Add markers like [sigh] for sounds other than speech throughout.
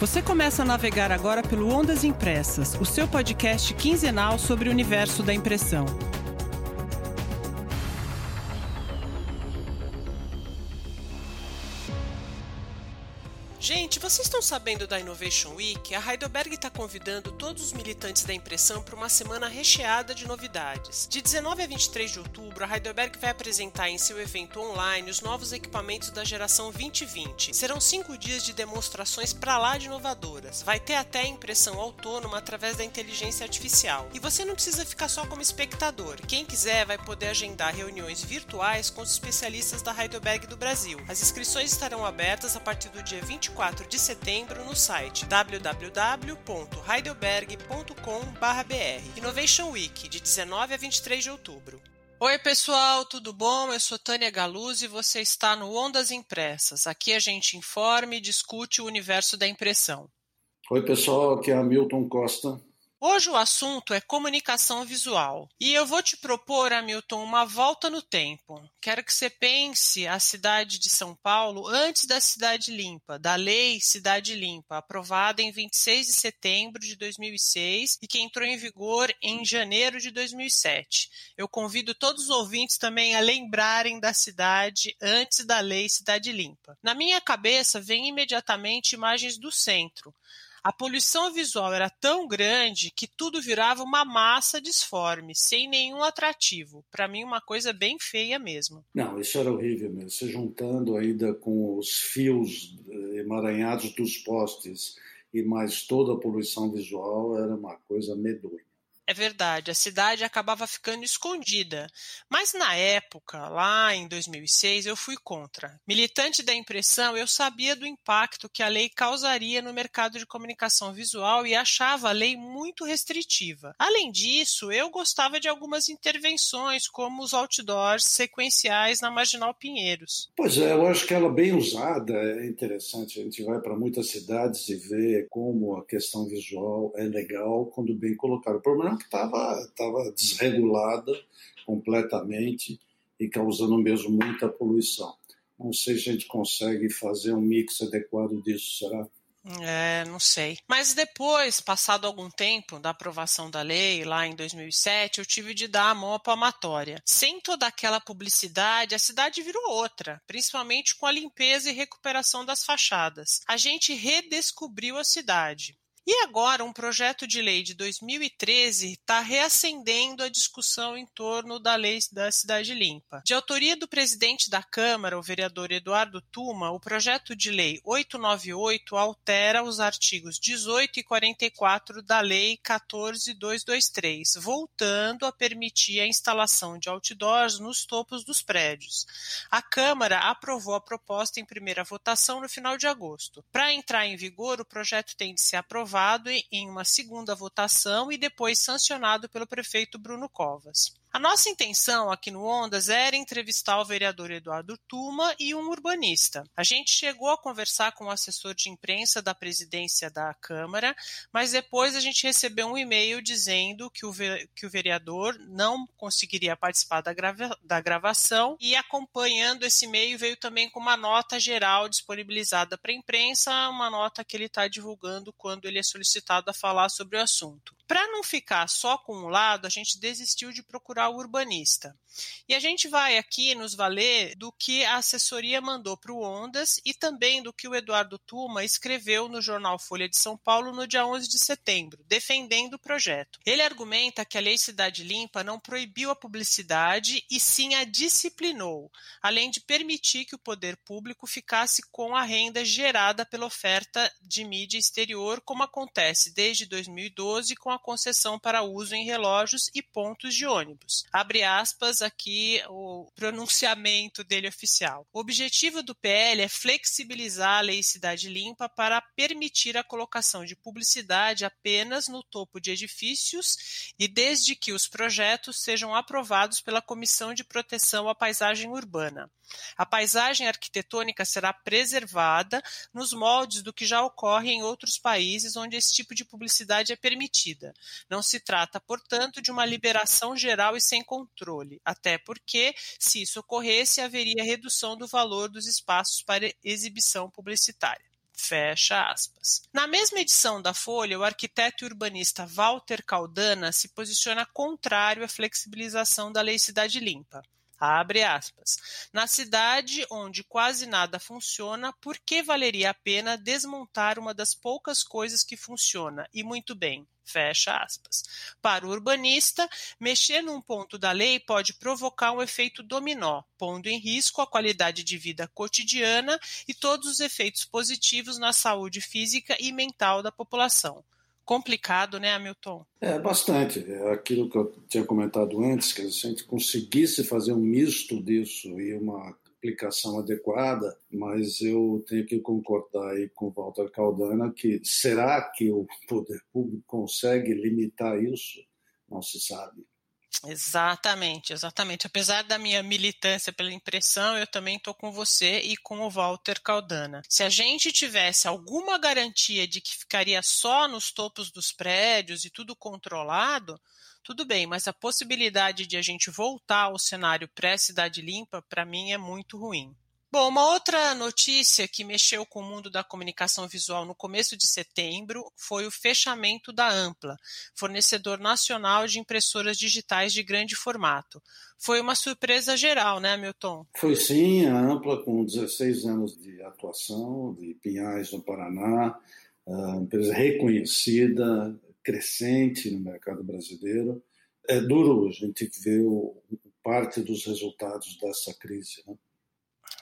Você começa a navegar agora pelo Ondas Impressas, o seu podcast quinzenal sobre o universo da impressão. Gente, vocês estão sabendo da Innovation Week? A Heidelberg está convidando todos os militantes da impressão para uma semana recheada de novidades. De 19 a 23 de outubro, a Heidelberg vai apresentar em seu evento online os novos equipamentos da geração 2020. Serão cinco dias de demonstrações para lá de inovadoras. Vai ter até impressão autônoma através da inteligência artificial. E você não precisa ficar só como espectador. Quem quiser vai poder agendar reuniões virtuais com os especialistas da Heidelberg do Brasil. As inscrições estarão abertas a partir do dia 24 4 de setembro no site www.heidelberg.com.br. Innovation Week, de 19 a 23 de outubro. Oi, pessoal, tudo bom? Eu sou Tânia Galuzzi e você está no Ondas Impressas. Aqui a gente informa e discute o universo da impressão. Oi, pessoal, aqui é Hamilton Costa. Hoje o assunto é comunicação visual. E eu vou te propor, Hamilton, uma volta no tempo. Quero que você pense a cidade de São Paulo antes da Cidade Limpa, da Lei Cidade Limpa, aprovada em 26 de setembro de 2006 e que entrou em vigor em janeiro de 2007. Eu convido todos os ouvintes também a lembrarem da cidade antes da Lei Cidade Limpa. Na minha cabeça vem imediatamente imagens do centro a poluição visual era tão grande que tudo virava uma massa disforme, sem nenhum atrativo. Para mim, uma coisa bem feia mesmo. Não, isso era horrível mesmo. Se juntando ainda com os fios eh, emaranhados dos postes e mais toda a poluição visual, era uma coisa medonha. É verdade, a cidade acabava ficando escondida. Mas na época, lá em 2006, eu fui contra. Militante da impressão, eu sabia do impacto que a lei causaria no mercado de comunicação visual e achava a lei muito restritiva. Além disso, eu gostava de algumas intervenções, como os outdoors sequenciais na Marginal Pinheiros. Pois é, eu acho que ela bem usada é interessante. A gente vai para muitas cidades e vê como a questão visual é legal quando bem colocada. O problema que estava tava desregulada completamente e causando mesmo muita poluição. Não sei se a gente consegue fazer um mix adequado disso, será? É, não sei. Mas depois, passado algum tempo da aprovação da lei, lá em 2007, eu tive de dar a mão à palmatória. Sem toda aquela publicidade, a cidade virou outra, principalmente com a limpeza e recuperação das fachadas. A gente redescobriu a cidade. E agora, um projeto de lei de 2013 está reacendendo a discussão em torno da lei da Cidade Limpa. De autoria do presidente da Câmara, o vereador Eduardo Tuma, o projeto de lei 898 altera os artigos 18 e 44 da Lei 14223, voltando a permitir a instalação de outdoors nos topos dos prédios. A Câmara aprovou a proposta em primeira votação no final de agosto. Para entrar em vigor, o projeto tem de ser aprovado aprovado em uma segunda votação e depois sancionado pelo prefeito Bruno Covas. A nossa intenção aqui no Ondas era entrevistar o vereador Eduardo Tuma e um urbanista. A gente chegou a conversar com o assessor de imprensa da presidência da Câmara, mas depois a gente recebeu um e-mail dizendo que o, que o vereador não conseguiria participar da, grava da gravação e acompanhando esse e-mail veio também com uma nota geral disponibilizada para a imprensa, uma nota que ele está divulgando quando ele é solicitado a falar sobre o assunto. Para não ficar só com um lado, a gente desistiu de procurar o urbanista. E a gente vai aqui nos valer do que a assessoria mandou para o Ondas e também do que o Eduardo Tuma escreveu no jornal Folha de São Paulo no dia 11 de setembro, defendendo o projeto. Ele argumenta que a Lei Cidade Limpa não proibiu a publicidade e sim a disciplinou, além de permitir que o poder público ficasse com a renda gerada pela oferta de mídia exterior, como acontece desde 2012 com a concessão para uso em relógios e pontos de ônibus. Abre aspas aqui o pronunciamento dele oficial. O objetivo do PL é flexibilizar a Lei Cidade Limpa para permitir a colocação de publicidade apenas no topo de edifícios e desde que os projetos sejam aprovados pela Comissão de Proteção à Paisagem Urbana. A paisagem arquitetônica será preservada nos moldes do que já ocorre em outros países onde esse tipo de publicidade é permitida. Não se trata, portanto, de uma liberação geral e sem controle, até porque, se isso ocorresse, haveria redução do valor dos espaços para exibição publicitária. Fecha aspas. Na mesma edição da Folha, o arquiteto e urbanista Walter Caldana se posiciona contrário à flexibilização da Lei Cidade Limpa. Abre aspas. Na cidade onde quase nada funciona, por que valeria a pena desmontar uma das poucas coisas que funciona? E muito bem. Fecha aspas. Para o urbanista, mexer num ponto da lei pode provocar um efeito dominó, pondo em risco a qualidade de vida cotidiana e todos os efeitos positivos na saúde física e mental da população complicado, né, Hamilton? É, bastante. É aquilo que eu tinha comentado antes, que se a gente conseguisse fazer um misto disso e uma aplicação adequada, mas eu tenho que concordar aí com o Walter Caldana que será que o poder público consegue limitar isso? Não se sabe. Exatamente, exatamente. Apesar da minha militância pela impressão, eu também estou com você e com o Walter Caldana. Se a gente tivesse alguma garantia de que ficaria só nos topos dos prédios e tudo controlado, tudo bem, mas a possibilidade de a gente voltar ao cenário pré-cidade limpa, para mim, é muito ruim. Bom, uma outra notícia que mexeu com o mundo da comunicação visual no começo de setembro foi o fechamento da Ampla, fornecedor nacional de impressoras digitais de grande formato. Foi uma surpresa geral, né, Milton? Foi sim, a Ampla, com 16 anos de atuação, de Pinhais, no Paraná, empresa reconhecida, crescente no mercado brasileiro. É duro a gente ver parte dos resultados dessa crise, né?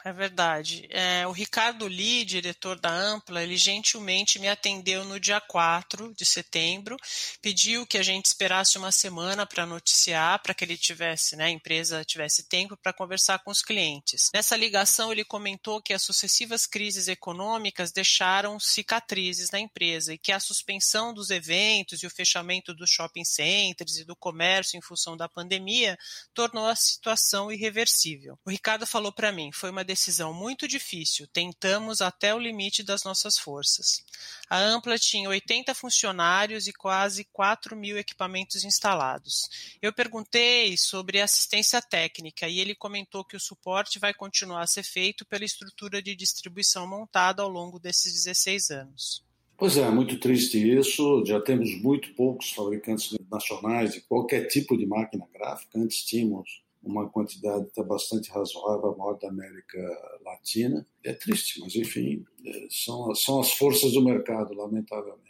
É verdade. É, o Ricardo Lee, diretor da Ampla, ele gentilmente me atendeu no dia 4 de setembro, pediu que a gente esperasse uma semana para noticiar, para que ele tivesse, né, a empresa tivesse tempo para conversar com os clientes. Nessa ligação, ele comentou que as sucessivas crises econômicas deixaram cicatrizes na empresa e que a suspensão dos eventos e o fechamento dos shopping centers e do comércio em função da pandemia tornou a situação irreversível. O Ricardo falou para mim, foi uma decisão muito difícil, tentamos até o limite das nossas forças. A Ampla tinha 80 funcionários e quase 4 mil equipamentos instalados. Eu perguntei sobre assistência técnica e ele comentou que o suporte vai continuar a ser feito pela estrutura de distribuição montada ao longo desses 16 anos. Pois é, muito triste isso. Já temos muito poucos fabricantes nacionais de qualquer tipo de máquina gráfica. Antes tínhamos uma quantidade até bastante razoável, a maior da América Latina. É triste, mas enfim, é, são, são as forças do mercado, lamentavelmente.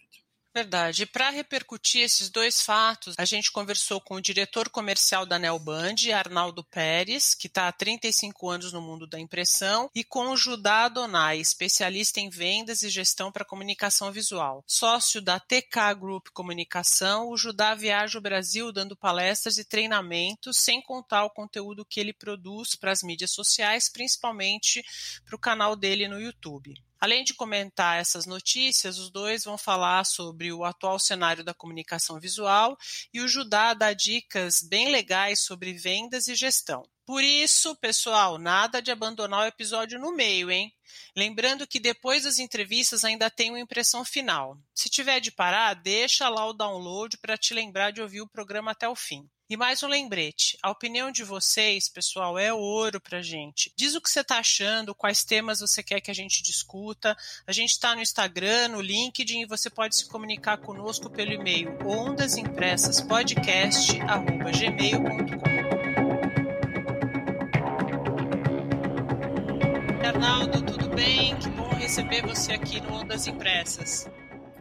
Verdade. Para repercutir esses dois fatos, a gente conversou com o diretor comercial da Nelband, Arnaldo Pérez, que está há 35 anos no mundo da impressão, e com o Judá Adonai, especialista em vendas e gestão para comunicação visual. Sócio da TK Group Comunicação, o Judá viaja o Brasil dando palestras e treinamentos, sem contar o conteúdo que ele produz para as mídias sociais, principalmente para o canal dele no YouTube. Além de comentar essas notícias, os dois vão falar sobre o atual cenário da comunicação visual e o Judá dá dicas bem legais sobre vendas e gestão. Por isso, pessoal, nada de abandonar o episódio no meio, hein? Lembrando que depois das entrevistas ainda tem uma impressão final. Se tiver de parar, deixa lá o download para te lembrar de ouvir o programa até o fim. E mais um lembrete: a opinião de vocês, pessoal, é ouro pra gente. Diz o que você tá achando, quais temas você quer que a gente discuta. A gente está no Instagram, no LinkedIn e você pode se comunicar conosco pelo e-mail ondasimpressaspodcast.gmail.com. Arnaldo, tudo bem? Que bom receber você aqui no Ondas Impressas.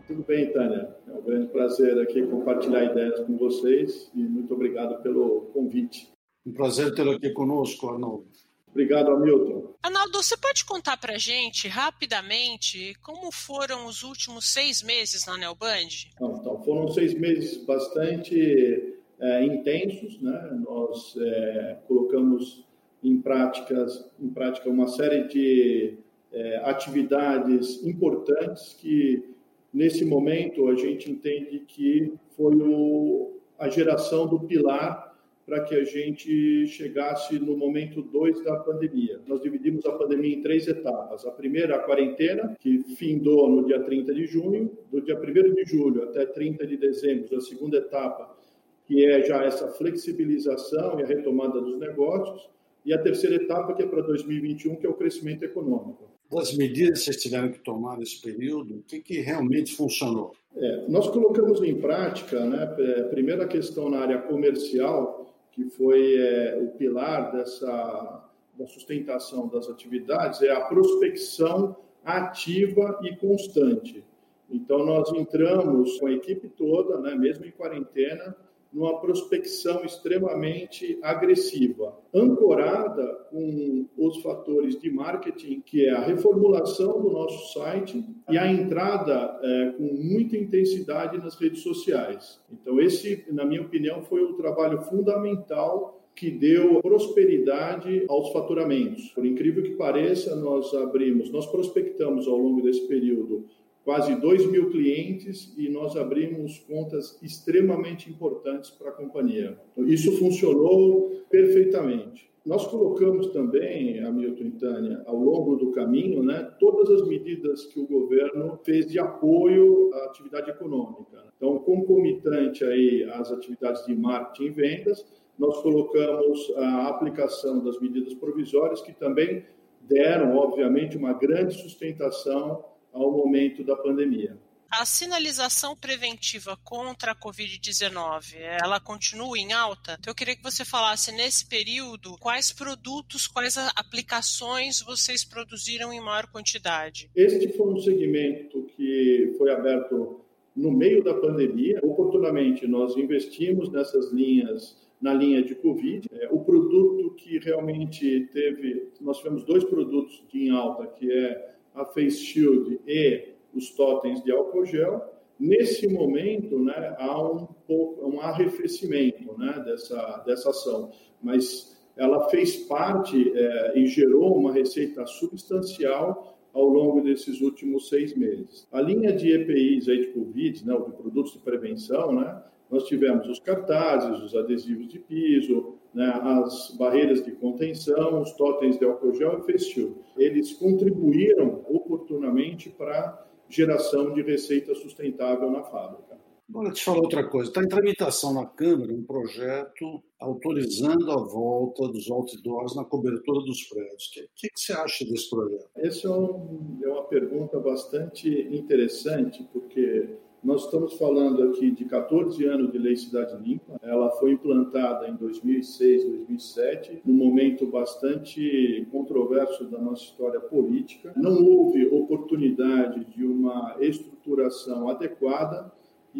Tudo bem, Tânia. É um grande prazer aqui compartilhar ideias com vocês e muito obrigado pelo convite. Um prazer tê-lo aqui conosco, Arnaldo. Obrigado, Hamilton. Arnaldo, você pode contar para a gente, rapidamente, como foram os últimos seis meses na Neoband? Então, foram seis meses bastante é, intensos. Né? Nós é, colocamos em, práticas, em prática uma série de é, atividades importantes que nesse momento, a gente entende que foi o, a geração do pilar para que a gente chegasse no momento 2 da pandemia. Nós dividimos a pandemia em três etapas. A primeira, a quarentena, que findou no dia 30 de junho, do dia 1 de julho até 30 de dezembro, a segunda etapa, que é já essa flexibilização e a retomada dos negócios, e a terceira etapa, que é para 2021, que é o crescimento econômico. Das medidas que vocês tiveram que tomar nesse período, o que, que realmente funcionou? É, nós colocamos em prática, né, é, primeiro a questão na área comercial, que foi é, o pilar dessa da sustentação das atividades, é a prospecção ativa e constante. Então, nós entramos com a equipe toda, né, mesmo em quarentena, numa prospecção extremamente agressiva, ancorada com os fatores de marketing, que é a reformulação do nosso site e a entrada é, com muita intensidade nas redes sociais. Então, esse, na minha opinião, foi o trabalho fundamental que deu prosperidade aos faturamentos. Por incrível que pareça, nós abrimos, nós prospectamos ao longo desse período quase 2 mil clientes e nós abrimos contas extremamente importantes para a companhia. Então, isso funcionou perfeitamente. Nós colocamos também, Hamilton e Tânia, ao longo do caminho, né, todas as medidas que o governo fez de apoio à atividade econômica. Então, concomitante aí às atividades de marketing e vendas, nós colocamos a aplicação das medidas provisórias que também deram, obviamente, uma grande sustentação ao momento da pandemia. A sinalização preventiva contra a Covid-19, ela continua em alta? Então, eu queria que você falasse nesse período quais produtos, quais aplicações vocês produziram em maior quantidade. Este foi um segmento que foi aberto no meio da pandemia. Oportunamente, nós investimos nessas linhas na linha de Covid. É, o produto que realmente teve, nós tivemos dois produtos em alta, que é a Face Shield e os totens de álcool gel. Nesse momento, né, há um pouco um arrefecimento né, dessa, dessa ação, mas ela fez parte é, e gerou uma receita substancial ao longo desses últimos seis meses. A linha de EPIs aí de Covid, né, de produtos de prevenção, né, nós tivemos os cartazes, os adesivos de piso, né, as barreiras de contenção, os totens de álcool gel e face Eles contribuíram oportunamente para a geração de receita sustentável na fábrica. Agora, te falar outra coisa. Está em tramitação na Câmara um projeto autorizando a volta dos outdoors na cobertura dos prédios. O que, que, que, você acha desse projeto? Essa é, um, é uma pergunta bastante interessante, porque nós estamos falando aqui de 14 anos de Lei Cidade Limpa. Ela foi implantada em 2006, 2007, num momento bastante controverso da nossa história política. Não houve oportunidade de uma estruturação adequada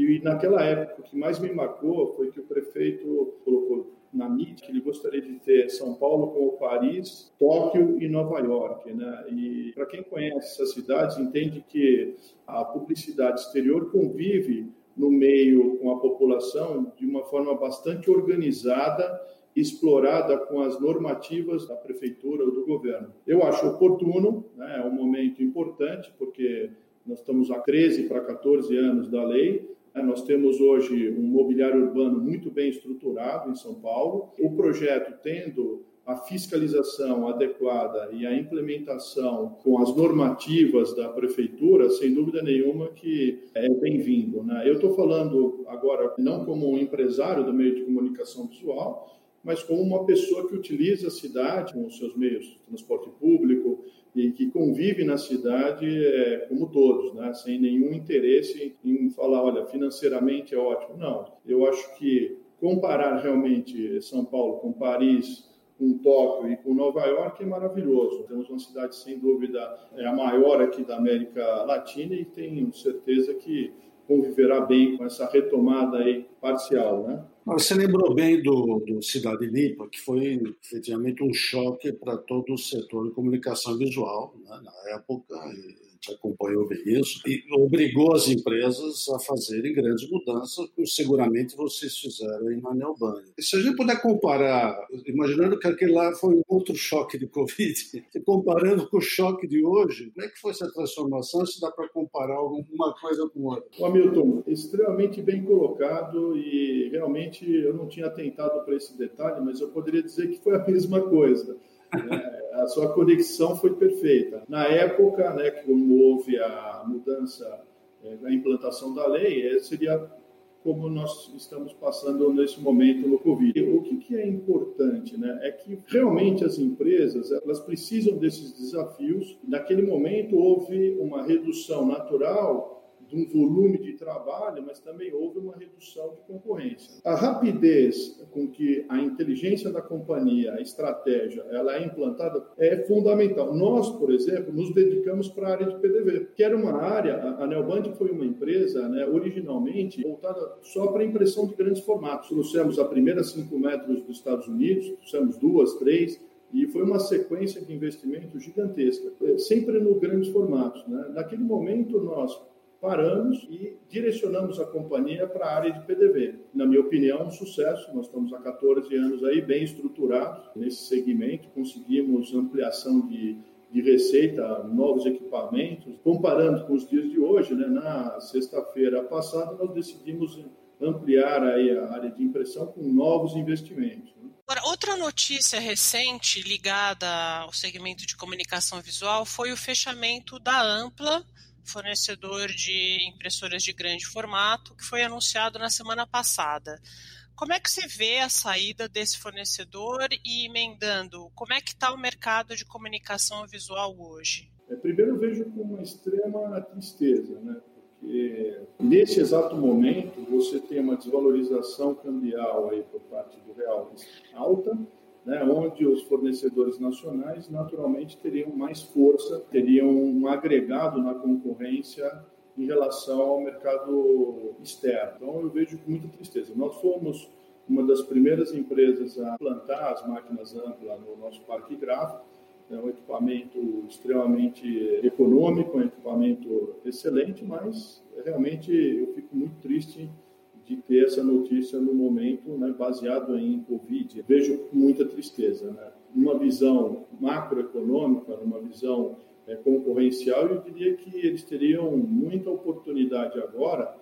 e naquela época o que mais me marcou foi que o prefeito colocou na mídia que ele gostaria de ter São Paulo como Paris, Tóquio e Nova York, né? E para quem conhece essas cidades entende que a publicidade exterior convive no meio com a população de uma forma bastante organizada explorada com as normativas da prefeitura ou do governo. Eu acho oportuno, né, é um momento importante, porque nós estamos há 13 para 14 anos da lei, nós temos hoje um mobiliário urbano muito bem estruturado em São Paulo. O projeto tendo a fiscalização adequada e a implementação com as normativas da prefeitura, sem dúvida nenhuma que é bem-vindo. Né? Eu estou falando agora não como um empresário do meio de comunicação visual, mas como uma pessoa que utiliza a cidade com os seus meios de transporte público, e que convive na cidade é, como todos, né? sem nenhum interesse em falar, olha, financeiramente é ótimo. Não, eu acho que comparar realmente São Paulo com Paris, com Tóquio e com Nova York é maravilhoso. Temos uma cidade, sem dúvida, é a maior aqui da América Latina e tenho certeza que conviverá bem com essa retomada aí parcial, né? Você lembrou bem do, do Cidade Limpa, que foi efetivamente um choque para todo o setor de comunicação visual né, na época. E gente acompanhou bem isso, e obrigou as empresas a fazerem grandes mudanças, como seguramente vocês fizeram em Anel E se a gente puder comparar, imaginando que aquele lá foi um outro choque de Covid, [laughs] comparando com o choque de hoje, como é que foi essa transformação? Se dá para comparar alguma coisa com outra? O Hamilton, extremamente bem colocado e realmente eu não tinha atentado para esse detalhe, mas eu poderia dizer que foi a mesma coisa. Né? A sua conexão foi perfeita. Na época, né, como houve a mudança, é, a implantação da lei, é, seria como nós estamos passando nesse momento no Covid. O que, que é importante, né? É que realmente as empresas elas precisam desses desafios. Naquele momento houve uma redução natural de um volume de trabalho, mas também houve uma redução de concorrência. A rapidez com que a inteligência da companhia, a estratégia, ela é implantada é fundamental. Nós, por exemplo, nos dedicamos para a área de PDV, que era uma área, a Neoband foi uma empresa, né, originalmente voltada só para impressão de grandes formatos. Trouxemos a primeira 5 metros dos Estados Unidos, trouxemos duas, três, e foi uma sequência de investimento gigantesca, sempre no grandes formatos. Né? Naquele momento, nós paramos e direcionamos a companhia para a área de PDV. Na minha opinião, um sucesso. Nós estamos há 14 anos aí bem estruturados nesse segmento, conseguimos ampliação de, de receita, novos equipamentos. Comparando com os dias de hoje, né, na sexta-feira passada, nós decidimos ampliar aí a área de impressão com novos investimentos. Né. Agora, outra notícia recente ligada ao segmento de comunicação visual foi o fechamento da Ampla fornecedor de impressoras de grande formato, que foi anunciado na semana passada. Como é que você vê a saída desse fornecedor e emendando, como é que está o mercado de comunicação visual hoje? É, primeiro eu vejo com uma extrema tristeza, né? porque nesse exato momento você tem uma desvalorização cambial aí por parte do real alta, né, onde os fornecedores nacionais naturalmente teriam mais força, teriam um agregado na concorrência em relação ao mercado externo. Então eu vejo com muita tristeza. Nós fomos uma das primeiras empresas a plantar as máquinas amplas no nosso parque gráfico. É um equipamento extremamente econômico, um equipamento excelente, mas realmente eu fico muito triste de ter essa notícia no momento, né, baseado em Covid. Vejo muita tristeza. Né? Numa visão macroeconômica, numa visão é, concorrencial, eu diria que eles teriam muita oportunidade agora,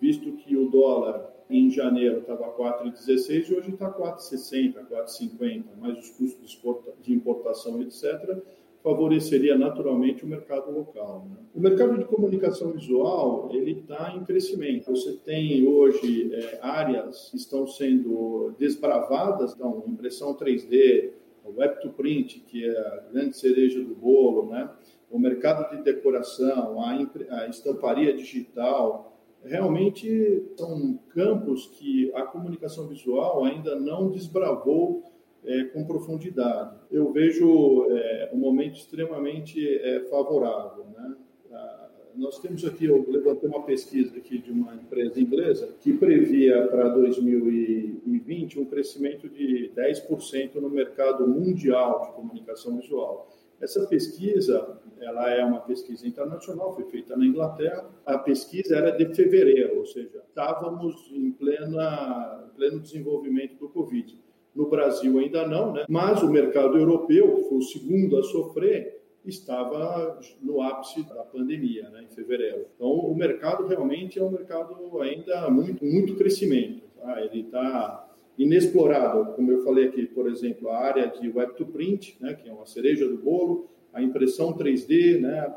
visto que o dólar em janeiro estava 4,16 e hoje está 4,60, 4,50, mais os custos de importação, etc favoreceria naturalmente o mercado local. Né? O mercado de comunicação visual ele está em crescimento. Você tem hoje é, áreas que estão sendo desbravadas, então impressão 3D, web to print, que é a grande cereja do bolo, né? o mercado de decoração, a, a estamparia digital, realmente são campos que a comunicação visual ainda não desbravou é, com profundidade. Eu vejo é, um momento extremamente é, favorável. Né? Ah, nós temos aqui, eu levantei uma pesquisa aqui de uma empresa inglesa que previa para 2020 um crescimento de 10% no mercado mundial de comunicação visual. Essa pesquisa, ela é uma pesquisa internacional, foi feita na Inglaterra. A pesquisa era de fevereiro, ou seja, estávamos em plena, pleno desenvolvimento do Covid. No Brasil ainda não, né? mas o mercado europeu, que foi o segundo a sofrer, estava no ápice da pandemia, né, em fevereiro. Então, o mercado realmente é um mercado ainda muito, muito crescimento. Tá? Ele está inexplorado, como eu falei aqui, por exemplo, a área de web to print, né, que é uma cereja do bolo, a impressão 3D, né,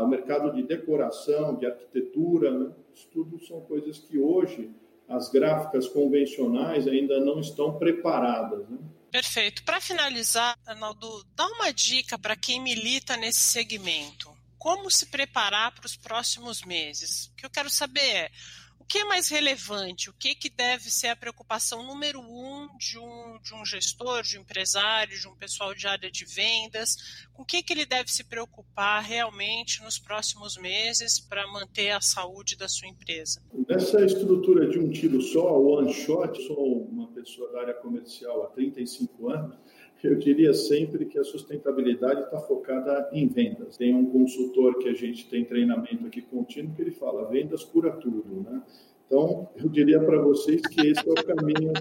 o mercado de decoração, de arquitetura, né, isso tudo são coisas que hoje as gráficas convencionais ainda não estão preparadas. Né? Perfeito. Para finalizar, Arnaldo, dá uma dica para quem milita nesse segmento. Como se preparar para os próximos meses? O que eu quero saber é o que é mais relevante? O que, que deve ser a preocupação número um de um, de um gestor, de um empresário, de um pessoal de área de vendas? Com o que, que ele deve se preocupar realmente nos próximos meses para manter a saúde da sua empresa? Nessa estrutura de um tiro só, one shot, sou uma pessoa da área comercial há 35 anos eu diria sempre que a sustentabilidade está focada em vendas. Tem um consultor que a gente tem treinamento aqui contínuo que ele fala: vendas cura tudo, né? Então, eu diria para vocês que esse é o caminho,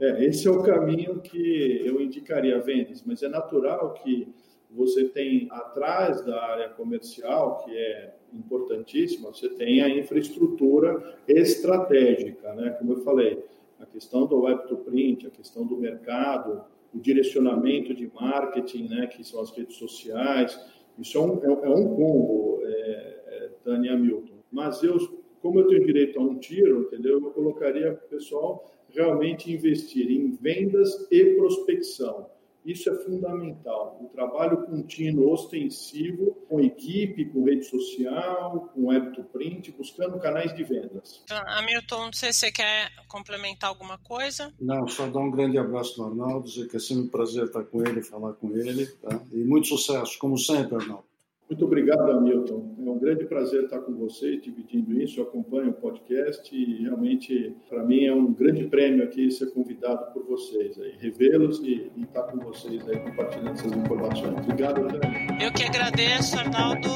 é, esse é o caminho que eu indicaria vendas, mas é natural que você tem atrás da área comercial, que é importantíssima, você tem a infraestrutura estratégica, né? Como eu falei, a questão do web to print, a questão do mercado, o direcionamento de marketing, né, que são as redes sociais. Isso é um, é, é um combo, é, é, Tânia Milton. Mas eu como eu tenho direito a um tiro, entendeu? Eu colocaria o pessoal realmente investir em vendas e prospecção. Isso é fundamental. O trabalho contínuo, ostensivo, com equipe, com rede social, com web to print, buscando canais de vendas. Então, Hamilton, não sei se você quer complementar alguma coisa. Não, só dar um grande abraço no Arnaldo, dizer que é sempre um prazer estar com ele, falar com ele. Tá? E muito sucesso, como sempre, Arnaldo. Muito obrigado, Hamilton. É um grande prazer estar com você, dividindo isso. Eu acompanho o podcast e realmente, para mim, é um grande prêmio aqui ser convidado por vocês, revê-los e, e, estar com vocês aí, compartilhando essas informações. Obrigado, André. Eu que agradeço, Arnaldo.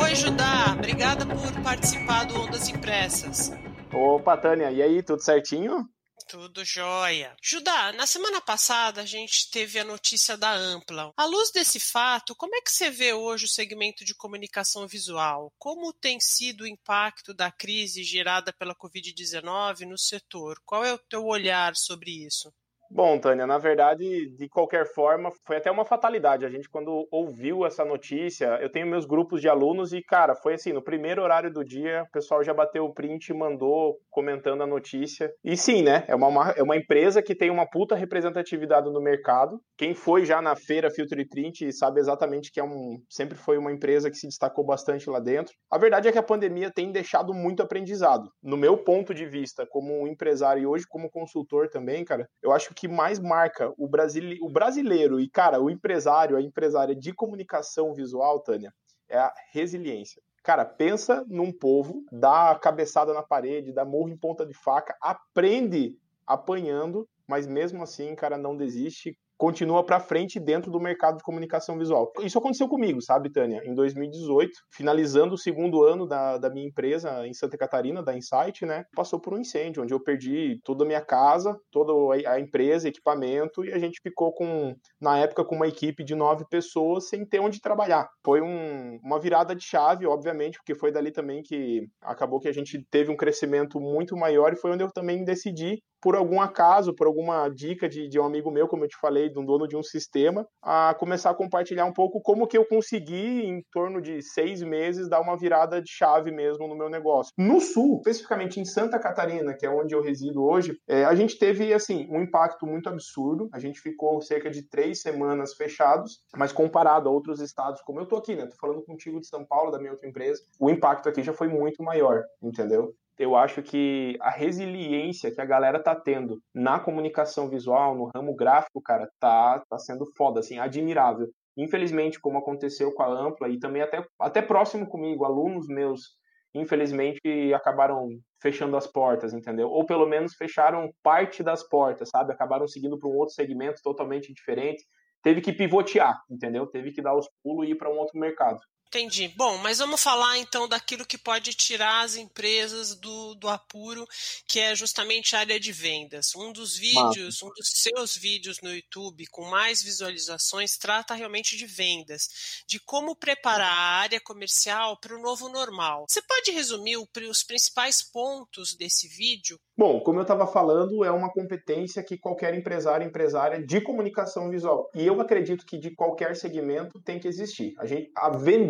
Oi, Judá. Obrigada por participar do Ondas Impressas. Opa, Tânia. E aí, tudo certinho? Tudo jóia. Judá, na semana passada a gente teve a notícia da Ampla. À luz desse fato, como é que você vê hoje o segmento de comunicação visual? Como tem sido o impacto da crise gerada pela Covid-19 no setor? Qual é o teu olhar sobre isso? Bom, Tânia, na verdade, de qualquer forma, foi até uma fatalidade. A gente, quando ouviu essa notícia, eu tenho meus grupos de alunos e, cara, foi assim, no primeiro horário do dia, o pessoal já bateu o print e mandou comentando a notícia. E sim, né? É uma, é uma empresa que tem uma puta representatividade no mercado. Quem foi já na feira Filter e Print sabe exatamente que é um, sempre foi uma empresa que se destacou bastante lá dentro. A verdade é que a pandemia tem deixado muito aprendizado. No meu ponto de vista, como empresário e hoje como consultor também, cara, eu acho que mais marca o, brasile... o brasileiro e, cara, o empresário, a empresária de comunicação visual, Tânia, é a resiliência. Cara, pensa num povo, dá cabeçada na parede, dá morro em ponta de faca, aprende apanhando, mas mesmo assim, cara, não desiste, continua para frente dentro do mercado de comunicação visual. Isso aconteceu comigo, sabe, Tânia? Em 2018, finalizando o segundo ano da, da minha empresa em Santa Catarina, da Insight, né? Passou por um incêndio, onde eu perdi toda a minha casa, toda a empresa, equipamento, e a gente ficou com, na época, com uma equipe de nove pessoas sem ter onde trabalhar. Foi um, uma virada de chave, obviamente, porque foi dali também que acabou que a gente teve um crescimento muito maior e foi onde eu também decidi por algum acaso, por alguma dica de, de um amigo meu, como eu te falei, de um dono de um sistema, a começar a compartilhar um pouco como que eu consegui, em torno de seis meses, dar uma virada de chave mesmo no meu negócio. No Sul, especificamente em Santa Catarina, que é onde eu resido hoje, é, a gente teve, assim, um impacto muito absurdo. A gente ficou cerca de três semanas fechados, mas comparado a outros estados, como eu tô aqui, né? Tô falando contigo de São Paulo, da minha outra empresa, o impacto aqui já foi muito maior, entendeu? Eu acho que a resiliência que a galera tá tendo na comunicação visual, no ramo gráfico, cara, tá, tá sendo foda, assim, admirável. Infelizmente, como aconteceu com a Ampla e também até, até próximo comigo, alunos meus, infelizmente, acabaram fechando as portas, entendeu? Ou pelo menos fecharam parte das portas, sabe? Acabaram seguindo para um outro segmento totalmente diferente. Teve que pivotear, entendeu? Teve que dar os pulos e ir para um outro mercado. Entendi. Bom, mas vamos falar então daquilo que pode tirar as empresas do, do apuro, que é justamente a área de vendas. Um dos vídeos, um dos seus vídeos no YouTube com mais visualizações trata realmente de vendas, de como preparar a área comercial para o novo normal. Você pode resumir os principais pontos desse vídeo? Bom, como eu estava falando, é uma competência que qualquer empresário, empresária de comunicação visual, e eu acredito que de qualquer segmento tem que existir. A gente a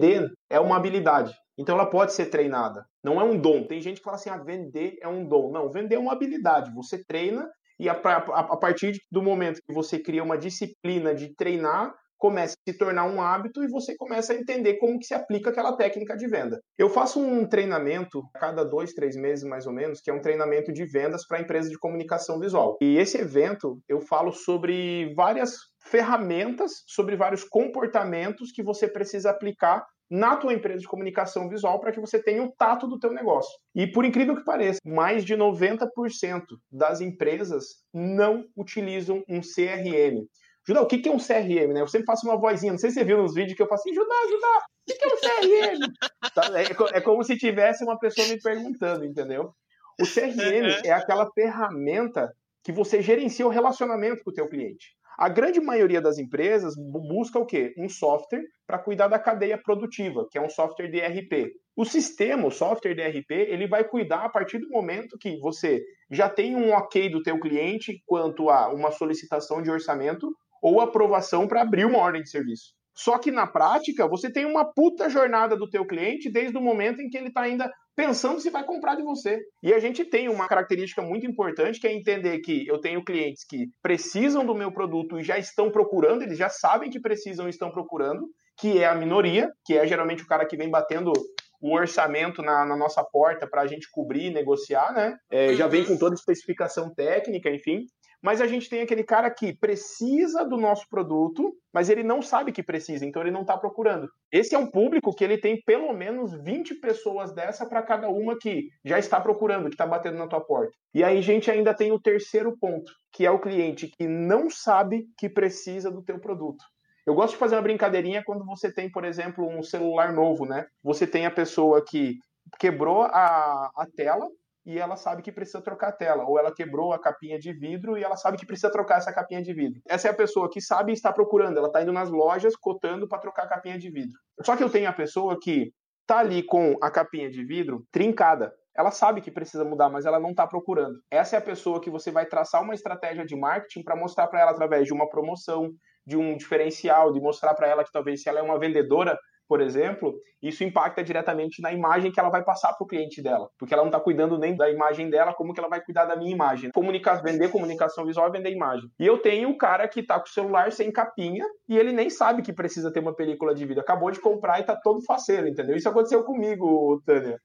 vender é uma habilidade. Então ela pode ser treinada. Não é um dom. Tem gente que fala assim: ah, vender é um dom. Não, vender é uma habilidade. Você treina e a, a, a partir do momento que você cria uma disciplina de treinar, começa a se tornar um hábito e você começa a entender como que se aplica aquela técnica de venda. Eu faço um treinamento a cada dois, três meses mais ou menos, que é um treinamento de vendas para empresas de comunicação visual. E esse evento eu falo sobre várias ferramentas, sobre vários comportamentos que você precisa aplicar na tua empresa de comunicação visual para que você tenha o tato do teu negócio. E por incrível que pareça, mais de 90% das empresas não utilizam um CRM. Judá, o que é um CRM, né? Eu sempre faço uma vozinha, não sei se você viu nos vídeos que eu faço assim, Judá, Judá, o que é um CRM? [laughs] Tá, é, é como se tivesse uma pessoa me perguntando, entendeu? O CRM é aquela ferramenta que você gerencia o relacionamento com o teu cliente. A grande maioria das empresas busca o quê? Um software para cuidar da cadeia produtiva, que é um software de ERP. O sistema, o software de ERP, ele vai cuidar a partir do momento que você já tem um ok do teu cliente quanto a uma solicitação de orçamento ou aprovação para abrir uma ordem de serviço. Só que na prática, você tem uma puta jornada do teu cliente desde o momento em que ele está ainda pensando se vai comprar de você. E a gente tem uma característica muito importante que é entender que eu tenho clientes que precisam do meu produto e já estão procurando, eles já sabem que precisam e estão procurando, que é a minoria, que é geralmente o cara que vem batendo o orçamento na, na nossa porta para a gente cobrir e negociar, né? É, já vem com toda a especificação técnica, enfim. Mas a gente tem aquele cara que precisa do nosso produto, mas ele não sabe que precisa, então ele não está procurando. Esse é um público que ele tem pelo menos 20 pessoas dessa para cada uma que já está procurando, que está batendo na tua porta. E aí a gente ainda tem o terceiro ponto, que é o cliente que não sabe que precisa do teu produto. Eu gosto de fazer uma brincadeirinha quando você tem, por exemplo, um celular novo, né? Você tem a pessoa que quebrou a, a tela e ela sabe que precisa trocar a tela, ou ela quebrou a capinha de vidro e ela sabe que precisa trocar essa capinha de vidro. Essa é a pessoa que sabe e está procurando, ela está indo nas lojas cotando para trocar a capinha de vidro. Só que eu tenho a pessoa que está ali com a capinha de vidro trincada. Ela sabe que precisa mudar, mas ela não está procurando. Essa é a pessoa que você vai traçar uma estratégia de marketing para mostrar para ela através de uma promoção, de um diferencial, de mostrar para ela que talvez se ela é uma vendedora, por exemplo, isso impacta diretamente na imagem que ela vai passar para o cliente dela, porque ela não está cuidando nem da imagem dela, como que ela vai cuidar da minha imagem. Vender comunicação visual é vender imagem. E eu tenho um cara que está com o celular sem capinha e ele nem sabe que precisa ter uma película de vídeo. Acabou de comprar e está todo faceiro, entendeu? Isso aconteceu comigo, Tânia.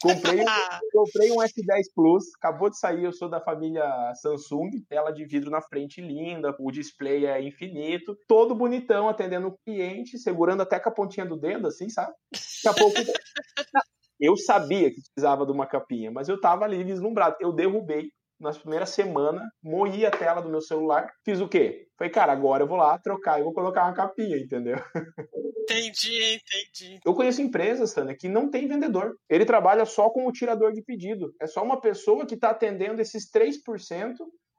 Comprei, comprei um [laughs] S10 Plus, acabou de sair, eu sou da família Samsung, tela de vidro na frente linda, o display é infinito, todo bonitão, atendendo o cliente, segurando até com a pontinha do dedo, assim, sabe? Daqui a pouco. [laughs] Eu sabia que precisava de uma capinha, mas eu tava ali vislumbrado. Eu derrubei na primeira semana, moí a tela do meu celular, fiz o quê? Falei, cara, agora eu vou lá trocar e vou colocar uma capinha, entendeu? Entendi, entendi. Eu conheço empresas, Sandra, que não tem vendedor. Ele trabalha só com o tirador de pedido. É só uma pessoa que está atendendo esses 3%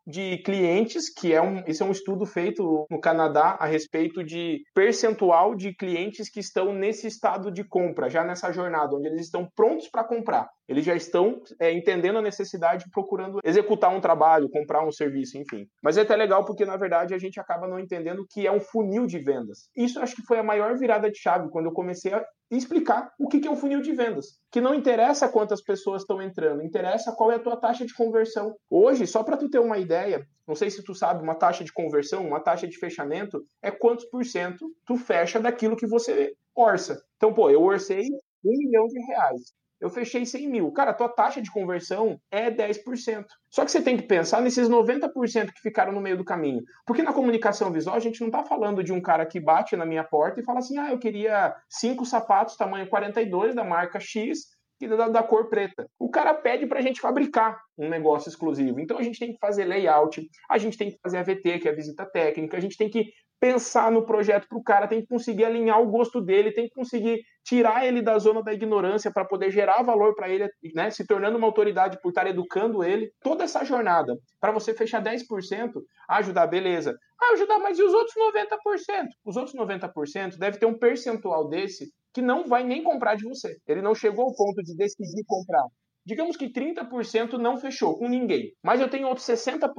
de clientes, que é um, esse é um estudo feito no Canadá a respeito de percentual de clientes que estão nesse estado de compra, já nessa jornada, onde eles estão prontos para comprar. Eles já estão é, entendendo a necessidade, procurando executar um trabalho, comprar um serviço, enfim. Mas é até legal porque, na verdade, a gente acaba não entendendo que é um funil de vendas. Isso acho que foi a maior virada de chave quando eu comecei a explicar o que é um funil de vendas. Que não interessa quantas pessoas estão entrando, interessa qual é a tua taxa de conversão. Hoje, só para tu ter uma ideia, não sei se tu sabe, uma taxa de conversão, uma taxa de fechamento é quantos por cento tu fecha daquilo que você orça. Então, pô, eu orcei um milhão de reais eu fechei 100 mil. Cara, a tua taxa de conversão é 10%. Só que você tem que pensar nesses 90% que ficaram no meio do caminho. Porque na comunicação visual, a gente não está falando de um cara que bate na minha porta e fala assim: ah, eu queria cinco sapatos tamanho 42 da marca X e da, da cor preta. O cara pede para a gente fabricar um negócio exclusivo. Então a gente tem que fazer layout, a gente tem que fazer a VT, que é a visita técnica, a gente tem que pensar no projeto para o cara, tem que conseguir alinhar o gosto dele, tem que conseguir tirar ele da zona da ignorância para poder gerar valor para ele, né, se tornando uma autoridade por estar educando ele. Toda essa jornada, para você fechar 10%, ajudar, beleza. Ah, ajudar, mas e os outros 90%? Os outros 90% deve ter um percentual desse que não vai nem comprar de você. Ele não chegou ao ponto de decidir comprar. Digamos que 30% não fechou com ninguém, mas eu tenho outros 60%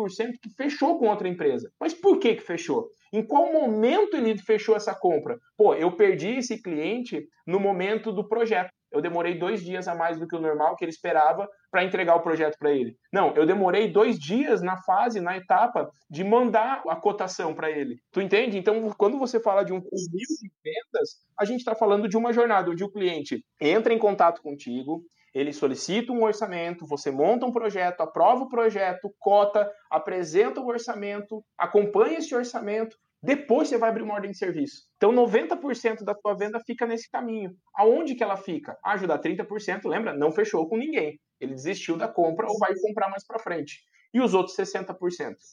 que fechou com outra empresa. Mas por que que fechou? Em qual momento ele fechou essa compra? Pô, eu perdi esse cliente no momento do projeto. Eu demorei dois dias a mais do que o normal que ele esperava para entregar o projeto para ele. Não, eu demorei dois dias na fase, na etapa de mandar a cotação para ele. Tu entende? Então, quando você fala de um funil de vendas, a gente está falando de uma jornada onde o cliente entra em contato contigo, ele solicita um orçamento, você monta um projeto, aprova o projeto, cota, apresenta o orçamento, acompanha esse orçamento, depois você vai abrir uma ordem de serviço. Então, 90% da tua venda fica nesse caminho. Aonde que ela fica? Ajudar 30%, lembra? Não fechou com ninguém. Ele desistiu da compra ou vai comprar mais para frente. E os outros 60%?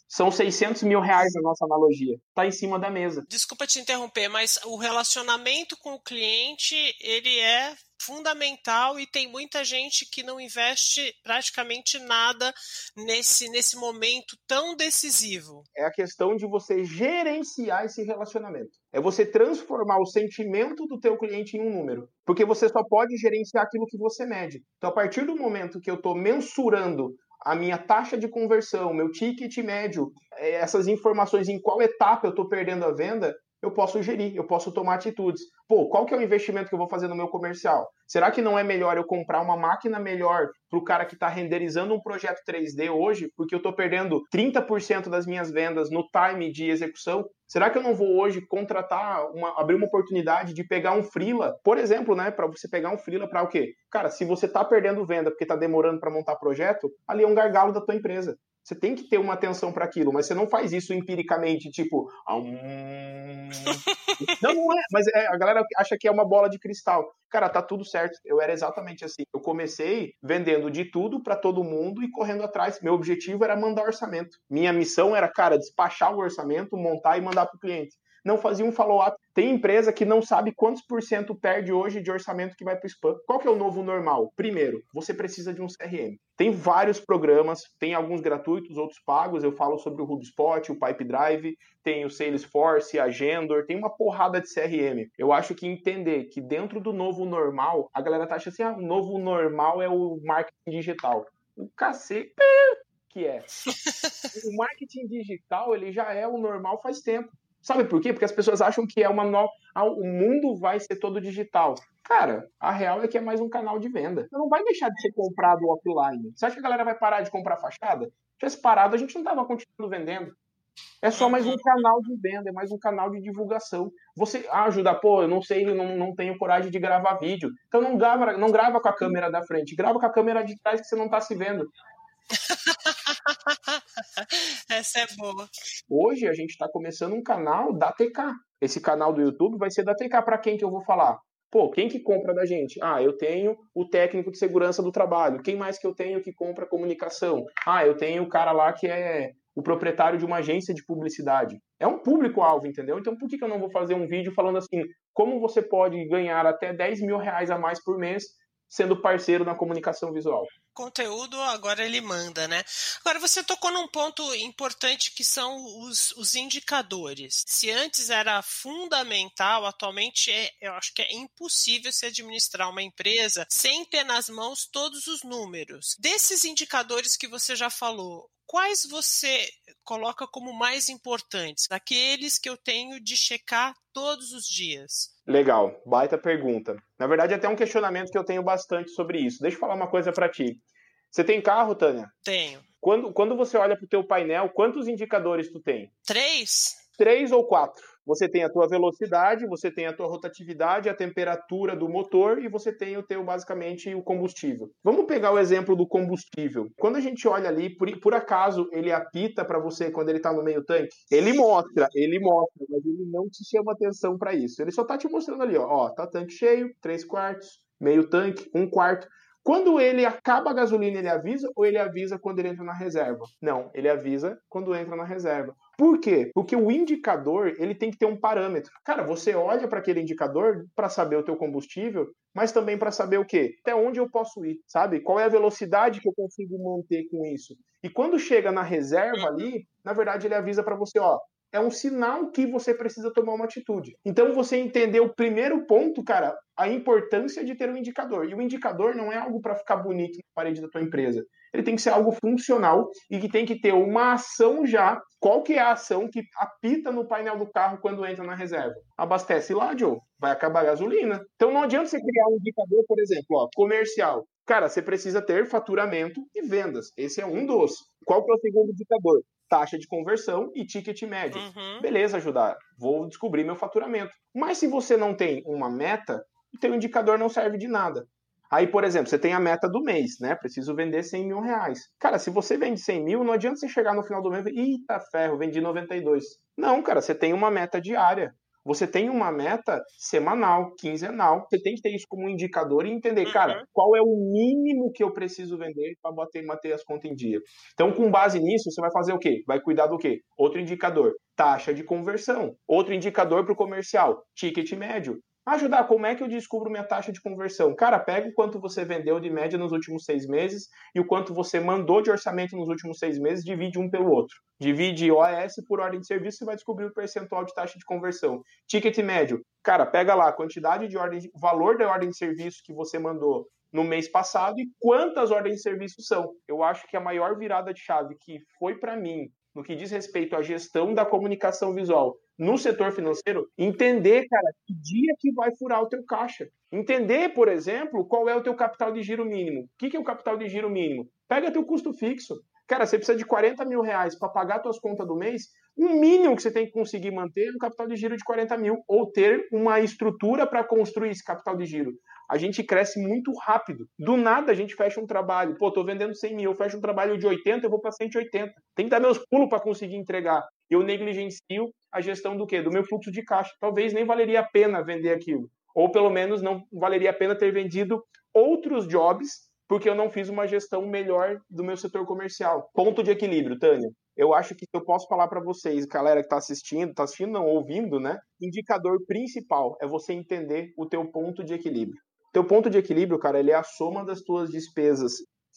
São 600 mil reais na nossa analogia. Está em cima da mesa. Desculpa te interromper, mas o relacionamento com o cliente, ele é fundamental e tem muita gente que não investe praticamente nada nesse, nesse momento tão decisivo. É a questão de você gerenciar esse relacionamento. É você transformar o sentimento do teu cliente em um número. Porque você só pode gerenciar aquilo que você mede. Então, a partir do momento que eu estou mensurando a minha taxa de conversão, meu ticket médio, eh, essas informações em qual etapa eu estou perdendo a venda, eu posso gerir, eu posso tomar atitudes. Pô, qual que é o investimento que eu vou fazer no meu comercial? Será que não é melhor eu comprar uma máquina melhor para o cara que está renderizando um projeto 3D hoje, porque eu estou perdendo 30% das minhas vendas no time de execução? Será que eu não vou hoje contratar, uma, abrir uma oportunidade de pegar um freela, por exemplo, né, para você pegar um freela para o quê? Cara, se você está perdendo venda porque está demorando para montar projeto, ali é um gargalo da tua empresa. Você tem que ter uma atenção para aquilo, mas você não faz isso empiricamente, tipo. [laughs] não, não é, mas é, a galera acha que é uma bola de cristal. Cara, tá tudo certo. Eu era exatamente assim. Eu comecei vendendo de tudo para todo mundo e correndo atrás. Meu objetivo era mandar orçamento. Minha missão era, cara, despachar o orçamento, montar e mandar para o cliente não fazia um follow-up. Tem empresa que não sabe quantos por cento perde hoje de orçamento que vai para o spam. Qual que é o novo normal? Primeiro, você precisa de um CRM. Tem vários programas, tem alguns gratuitos, outros pagos. Eu falo sobre o HubSpot, o Pipedrive, tem o Salesforce, a Gendor, tem uma porrada de CRM. Eu acho que entender que dentro do novo normal, a galera tá achando assim, ah, o novo normal é o marketing digital. O cacete que é. [laughs] o marketing digital, ele já é o normal faz tempo. Sabe por quê? Porque as pessoas acham que é uma nova. Ah, o mundo vai ser todo digital. Cara, a real é que é mais um canal de venda. Não vai deixar de ser comprado offline. Você acha que a galera vai parar de comprar fachada? Se tivesse parado, a gente não tava continuando vendendo. É só mais um canal de venda, é mais um canal de divulgação. Você ah, ajuda, pô, eu não sei, eu não, não tenho coragem de gravar vídeo. Então não grava, não grava com a câmera da frente, grava com a câmera de trás que você não tá se vendo. [laughs] Essa é boa. Hoje a gente está começando um canal da TK. Esse canal do YouTube vai ser da TK. Para quem que eu vou falar? Pô, quem que compra da gente? Ah, eu tenho o técnico de segurança do trabalho. Quem mais que eu tenho que compra comunicação? Ah, eu tenho o cara lá que é o proprietário de uma agência de publicidade. É um público-alvo, entendeu? Então por que, que eu não vou fazer um vídeo falando assim, como você pode ganhar até 10 mil reais a mais por mês sendo parceiro na comunicação visual? conteúdo, agora ele manda, né? Agora você tocou num ponto importante que são os, os indicadores. Se antes era fundamental, atualmente é, eu acho que é impossível se administrar uma empresa sem ter nas mãos todos os números. Desses indicadores que você já falou, quais você coloca como mais importantes? Aqueles que eu tenho de checar todos os dias. Legal, baita pergunta. Na verdade, até um questionamento que eu tenho bastante sobre isso. Deixa eu falar uma coisa para ti. Você tem carro, Tânia? Tenho. Quando, quando você olha para o teu painel, quantos indicadores tu tem? Três. Três ou quatro? Você tem a tua velocidade, você tem a tua rotatividade, a temperatura do motor e você tem o teu, basicamente, o combustível. Vamos pegar o exemplo do combustível. Quando a gente olha ali, por, por acaso ele apita para você quando ele está no meio tanque? Ele mostra, ele mostra, mas ele não te chama atenção para isso. Ele só tá te mostrando ali, ó, ó, tá tanque cheio, três quartos, meio tanque, um quarto. Quando ele acaba a gasolina, ele avisa ou ele avisa quando ele entra na reserva? Não, ele avisa quando entra na reserva. Por quê? Porque o indicador, ele tem que ter um parâmetro. Cara, você olha para aquele indicador para saber o teu combustível, mas também para saber o quê? Até onde eu posso ir, sabe? Qual é a velocidade que eu consigo manter com isso? E quando chega na reserva ali, na verdade ele avisa para você, ó, é um sinal que você precisa tomar uma atitude. Então você entender o primeiro ponto, cara, a importância de ter um indicador. E o indicador não é algo para ficar bonito na parede da tua empresa. Ele tem que ser algo funcional e que tem que ter uma ação já. Qual que é a ação que apita no painel do carro quando entra na reserva? Abastece lá, Joe. Vai acabar a gasolina. Então não adianta você criar um indicador, por exemplo, ó, comercial. Cara, você precisa ter faturamento e vendas. Esse é um dos. Qual que é o segundo indicador? Taxa de conversão e ticket médio. Uhum. Beleza, ajudar. Vou descobrir meu faturamento. Mas se você não tem uma meta, o teu indicador não serve de nada. Aí, por exemplo, você tem a meta do mês, né? Preciso vender 100 mil reais. Cara, se você vende 100 mil, não adianta você chegar no final do mês e eita ferro, vendi 92. Não, cara, você tem uma meta diária. Você tem uma meta semanal, quinzenal. Você tem que ter isso como um indicador e entender, uhum. cara, qual é o mínimo que eu preciso vender para bater, bater as contas em dia. Então, com base nisso, você vai fazer o quê? Vai cuidar do quê? Outro indicador, taxa de conversão. Outro indicador para o comercial, ticket médio. Ajudar, como é que eu descubro minha taxa de conversão? Cara, pega o quanto você vendeu de média nos últimos seis meses e o quanto você mandou de orçamento nos últimos seis meses, divide um pelo outro. Divide OAS por ordem de serviço e vai descobrir o percentual de taxa de conversão. Ticket médio. Cara, pega lá a quantidade de ordem, de, valor da ordem de serviço que você mandou no mês passado e quantas ordens de serviço são. Eu acho que a maior virada de chave que foi para mim no que diz respeito à gestão da comunicação visual no setor financeiro, entender, cara, que dia que vai furar o teu caixa. Entender, por exemplo, qual é o teu capital de giro mínimo. O que é o capital de giro mínimo? Pega teu custo fixo. Cara, você precisa de 40 mil reais para pagar suas contas do mês. O mínimo que você tem que conseguir manter é um capital de giro de 40 mil, ou ter uma estrutura para construir esse capital de giro. A gente cresce muito rápido. Do nada a gente fecha um trabalho. Pô, tô vendendo 100 mil, eu fecho um trabalho de 80, eu vou para 180. Tem que dar meus pulos para conseguir entregar. Eu negligencio a gestão do quê? Do meu fluxo de caixa. Talvez nem valeria a pena vender aquilo. Ou pelo menos não valeria a pena ter vendido outros jobs porque eu não fiz uma gestão melhor do meu setor comercial. Ponto de equilíbrio, Tânia. Eu acho que eu posso falar para vocês, galera que está assistindo, está assistindo não, ouvindo, né? Indicador principal é você entender o teu ponto de equilíbrio. Teu ponto de equilíbrio, cara, ele é a soma das tuas despesas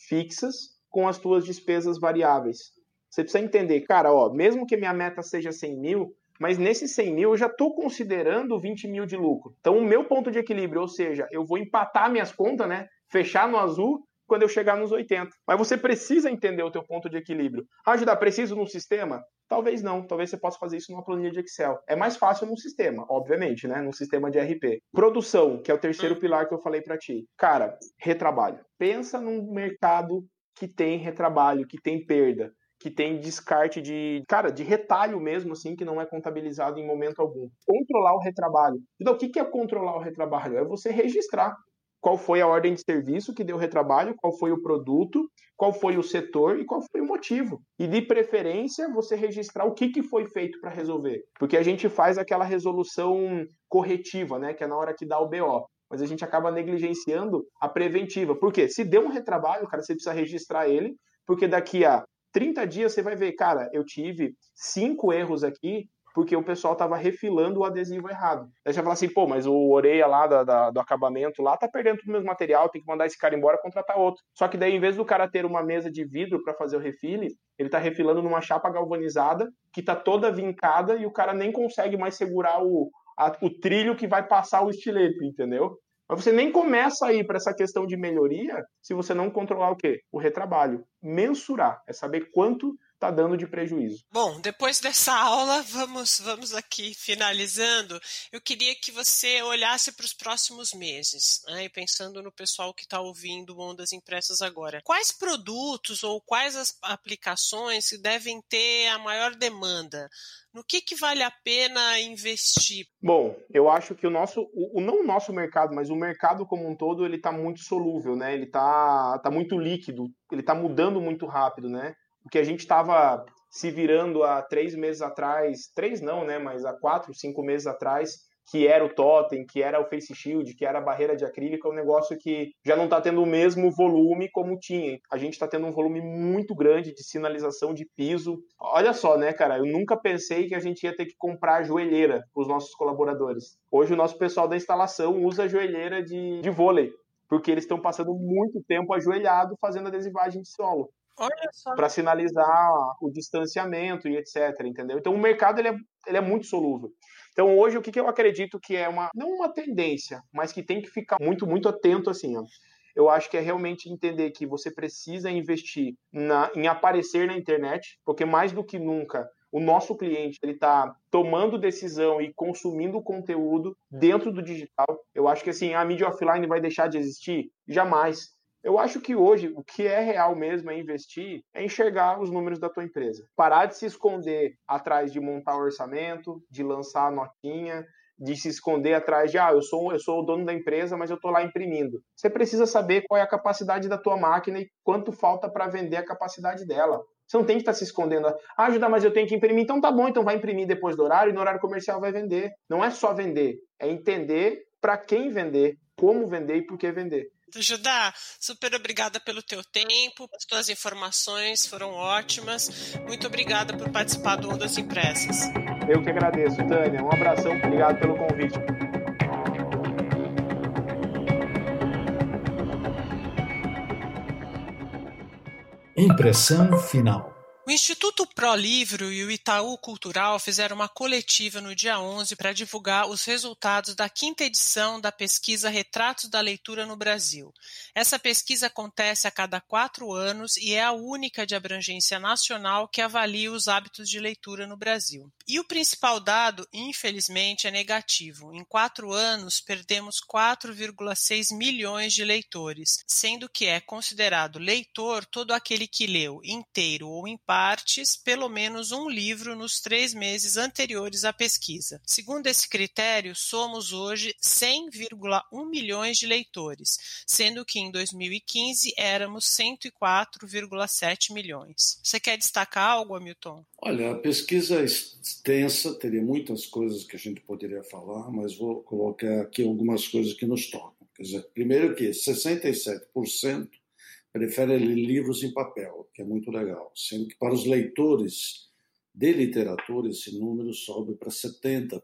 fixas com as tuas despesas variáveis. Você precisa entender, cara, ó, mesmo que minha meta seja 100 mil, mas nesses 100 mil eu já estou considerando 20 mil de lucro. Então, o meu ponto de equilíbrio, ou seja, eu vou empatar minhas contas, né? Fechar no azul quando eu chegar nos 80. Mas você precisa entender o teu ponto de equilíbrio. Ah, ajudar, preciso num sistema? Talvez não, talvez você possa fazer isso numa planilha de Excel. É mais fácil num sistema, obviamente, né? Num sistema de RP. Produção, que é o terceiro hum. pilar que eu falei para ti. Cara, retrabalho. Pensa num mercado que tem retrabalho, que tem perda que tem descarte de, cara, de retalho mesmo, assim, que não é contabilizado em momento algum. Controlar o retrabalho. Então, o que é controlar o retrabalho? É você registrar qual foi a ordem de serviço que deu retrabalho, qual foi o produto, qual foi o setor e qual foi o motivo. E de preferência, você registrar o que, que foi feito para resolver. Porque a gente faz aquela resolução corretiva, né, que é na hora que dá o BO. Mas a gente acaba negligenciando a preventiva. Por quê? Se deu um retrabalho, cara, você precisa registrar ele, porque daqui a 30 dias você vai ver, cara, eu tive cinco erros aqui porque o pessoal tava refilando o adesivo errado. Aí você fala assim, pô, mas o orelha lá da, da, do acabamento lá tá perdendo todo o mesmo material, tem que mandar esse cara embora contratar outro. Só que daí, em vez do cara ter uma mesa de vidro para fazer o refile, ele tá refilando numa chapa galvanizada que tá toda vincada e o cara nem consegue mais segurar o, a, o trilho que vai passar o estilete, entendeu? Mas você nem começa a ir para essa questão de melhoria se você não controlar o quê? O retrabalho. Mensurar, é saber quanto está dando de prejuízo. Bom, depois dessa aula, vamos, vamos aqui finalizando. Eu queria que você olhasse para os próximos meses, né, e pensando no pessoal que está ouvindo Ondas Impressas agora. Quais produtos ou quais as aplicações devem ter a maior demanda? No que, que vale a pena investir? Bom, eu acho que o nosso, o, não o nosso mercado, mas o mercado como um todo, ele está muito solúvel, né? Ele está tá muito líquido, ele está mudando muito rápido, né? O que a gente estava se virando há três meses atrás, três não, né, mas há quatro, cinco meses atrás, que era o totem, que era o face shield, que era a barreira de acrílico, é um negócio que já não está tendo o mesmo volume como tinha. A gente está tendo um volume muito grande de sinalização de piso. Olha só, né, cara? Eu nunca pensei que a gente ia ter que comprar joelheira para os nossos colaboradores. Hoje o nosso pessoal da instalação usa joelheira de, de vôlei, porque eles estão passando muito tempo ajoelhado fazendo adesivagem de solo para sinalizar o distanciamento e etc, entendeu? Então o mercado ele é, ele é muito solúvel. Então hoje o que, que eu acredito que é uma não uma tendência, mas que tem que ficar muito muito atento assim, ó. Eu acho que é realmente entender que você precisa investir na, em aparecer na internet, porque mais do que nunca o nosso cliente ele está tomando decisão e consumindo conteúdo dentro do digital. Eu acho que assim a mídia offline vai deixar de existir? Jamais. Eu acho que hoje o que é real mesmo é investir, é enxergar os números da tua empresa. Parar de se esconder atrás de montar orçamento, de lançar a notinha, de se esconder atrás de ah, eu sou eu sou o dono da empresa, mas eu estou lá imprimindo. Você precisa saber qual é a capacidade da tua máquina e quanto falta para vender a capacidade dela. Você não tem que estar tá se escondendo. Ah, ajuda, mas eu tenho que imprimir. Então tá bom, então vai imprimir depois do horário e no horário comercial vai vender. Não é só vender, é entender para quem vender, como vender e por que vender. Judá, super obrigada pelo teu tempo, as tuas informações foram ótimas. Muito obrigada por participar do Ondas Impressas. Eu que agradeço, Tânia. Um abração, obrigado pelo convite. Impressão final. O Instituto Pro Livro e o Itaú Cultural fizeram uma coletiva no dia 11 para divulgar os resultados da quinta edição da pesquisa Retratos da Leitura no Brasil. Essa pesquisa acontece a cada quatro anos e é a única de abrangência nacional que avalia os hábitos de leitura no Brasil. E o principal dado, infelizmente, é negativo. Em quatro anos, perdemos 4,6 milhões de leitores, sendo que é considerado leitor todo aquele que leu inteiro ou em partes pelo menos um livro nos três meses anteriores à pesquisa. Segundo esse critério, somos hoje 100,1 milhões de leitores, sendo que em 2015 éramos 104,7 milhões. Você quer destacar algo, Hamilton? Olha, a pesquisa extensa, teria muitas coisas que a gente poderia falar, mas vou colocar aqui algumas coisas que nos tocam. Quer dizer, primeiro que 67% preferem ler livros em papel, que é muito legal, sendo que para os leitores de literatura esse número sobe para 70%.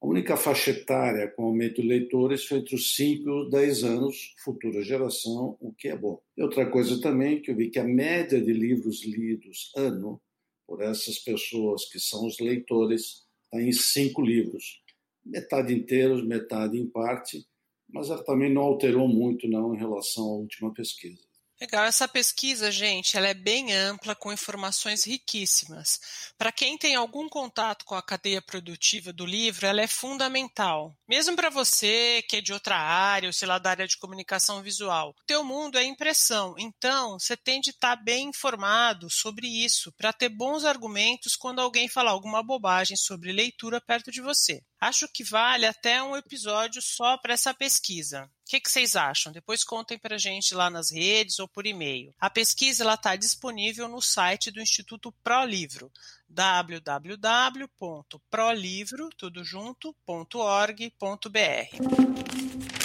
A única faixa etária com aumento de leitores foi entre os 5 e os 10 anos, futura geração, o que é bom. E outra coisa também que eu vi que a média de livros lidos ano por essas pessoas que são os leitores, está em cinco livros, metade inteiros, metade em parte, mas ela também não alterou muito não em relação à última pesquisa. Legal, essa pesquisa, gente, ela é bem ampla, com informações riquíssimas. Para quem tem algum contato com a cadeia produtiva do livro, ela é fundamental. Mesmo para você que é de outra área, ou sei lá, da área de comunicação visual. O teu mundo é impressão, então você tem de estar tá bem informado sobre isso, para ter bons argumentos quando alguém falar alguma bobagem sobre leitura perto de você. Acho que vale até um episódio só para essa pesquisa. O que, que, vocês acham? Depois contem para a gente lá nas redes ou por e-mail. A pesquisa está disponível no site do Instituto ProLivro, www.prolivro.org.br.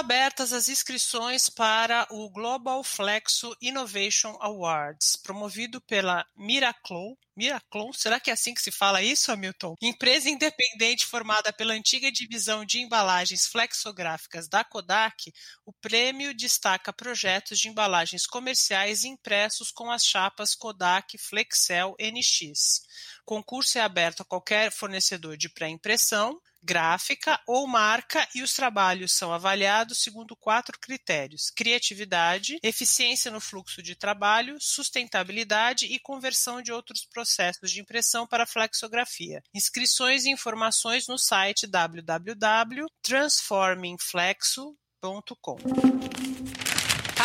Abertas as inscrições para o Global Flexo Innovation Awards, promovido pela Miraclow. Miraclow, será que é assim que se fala isso, Hamilton? Empresa independente formada pela antiga divisão de embalagens flexográficas da Kodak, o prêmio destaca projetos de embalagens comerciais impressos com as chapas Kodak Flexel NX. O concurso é aberto a qualquer fornecedor de pré-impressão, gráfica ou marca e os trabalhos são avaliados segundo quatro critérios: criatividade, eficiência no fluxo de trabalho, sustentabilidade e conversão de outros processos de impressão para flexografia. Inscrições e informações no site www.transformingflexo.com.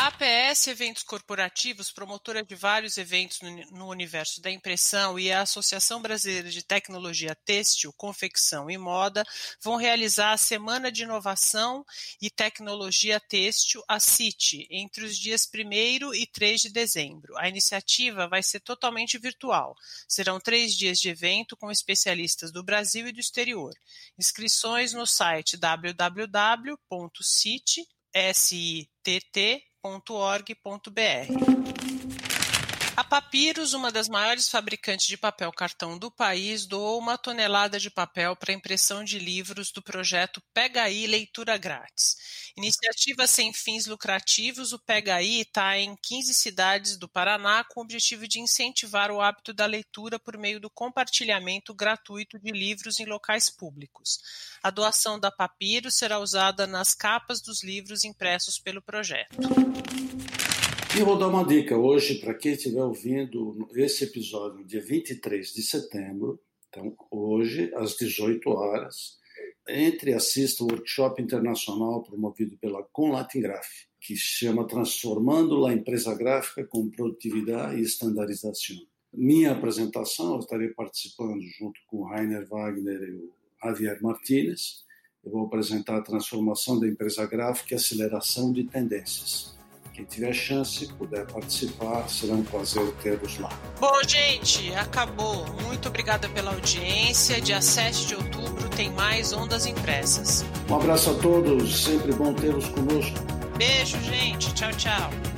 A APS Eventos Corporativos, promotora de vários eventos no, universo da impressão, e a Associação Brasileira de Tecnologia Têxtil, Confecção e Moda vão realizar a Semana de Inovação e Tecnologia Têxtil, a CIT, entre os dias 1 e 3 de dezembro. A iniciativa vai ser totalmente virtual. Serão três dias de evento com especialistas do Brasil e do exterior. Inscrições no site www.cit, www.org.br. A Papyrus, uma das maiores fabricantes de papel cartão do país, doou uma tonelada de papel para impressão de livros do projeto Pega Aí Leitura Grátis. Iniciativa sem fins lucrativos, o Pega Aí está em 15 cidades do Paraná com o objetivo de incentivar o hábito da leitura por meio do compartilhamento gratuito de livros em locais públicos. A doação da Papyrus será usada nas capas dos livros impressos pelo projeto. E vou dar uma dica hoje para quem estiver ouvindo esse episódio, dia 23 de setembro, então hoje, às 18 horas, entre e assista o workshop internacional promovido pela Conlatingraph, que chama Transformando a Empresa Gráfica com Produtividade e Estandarização. Minha apresentação, eu estarei participando junto com o Rainer Wagner e o Javier Martinez. Eu vou apresentar a transformação da empresa gráfica e aceleração de tendências. Quem tiver chance, puder participar, será um prazer tê-los lá. Bom, gente, acabou. Muito obrigada pela audiência. Dia 7 de outubro tem mais Ondas Impressas. Um abraço a todos, sempre bom tê-los conosco. Beijo, gente. Tchau, tchau.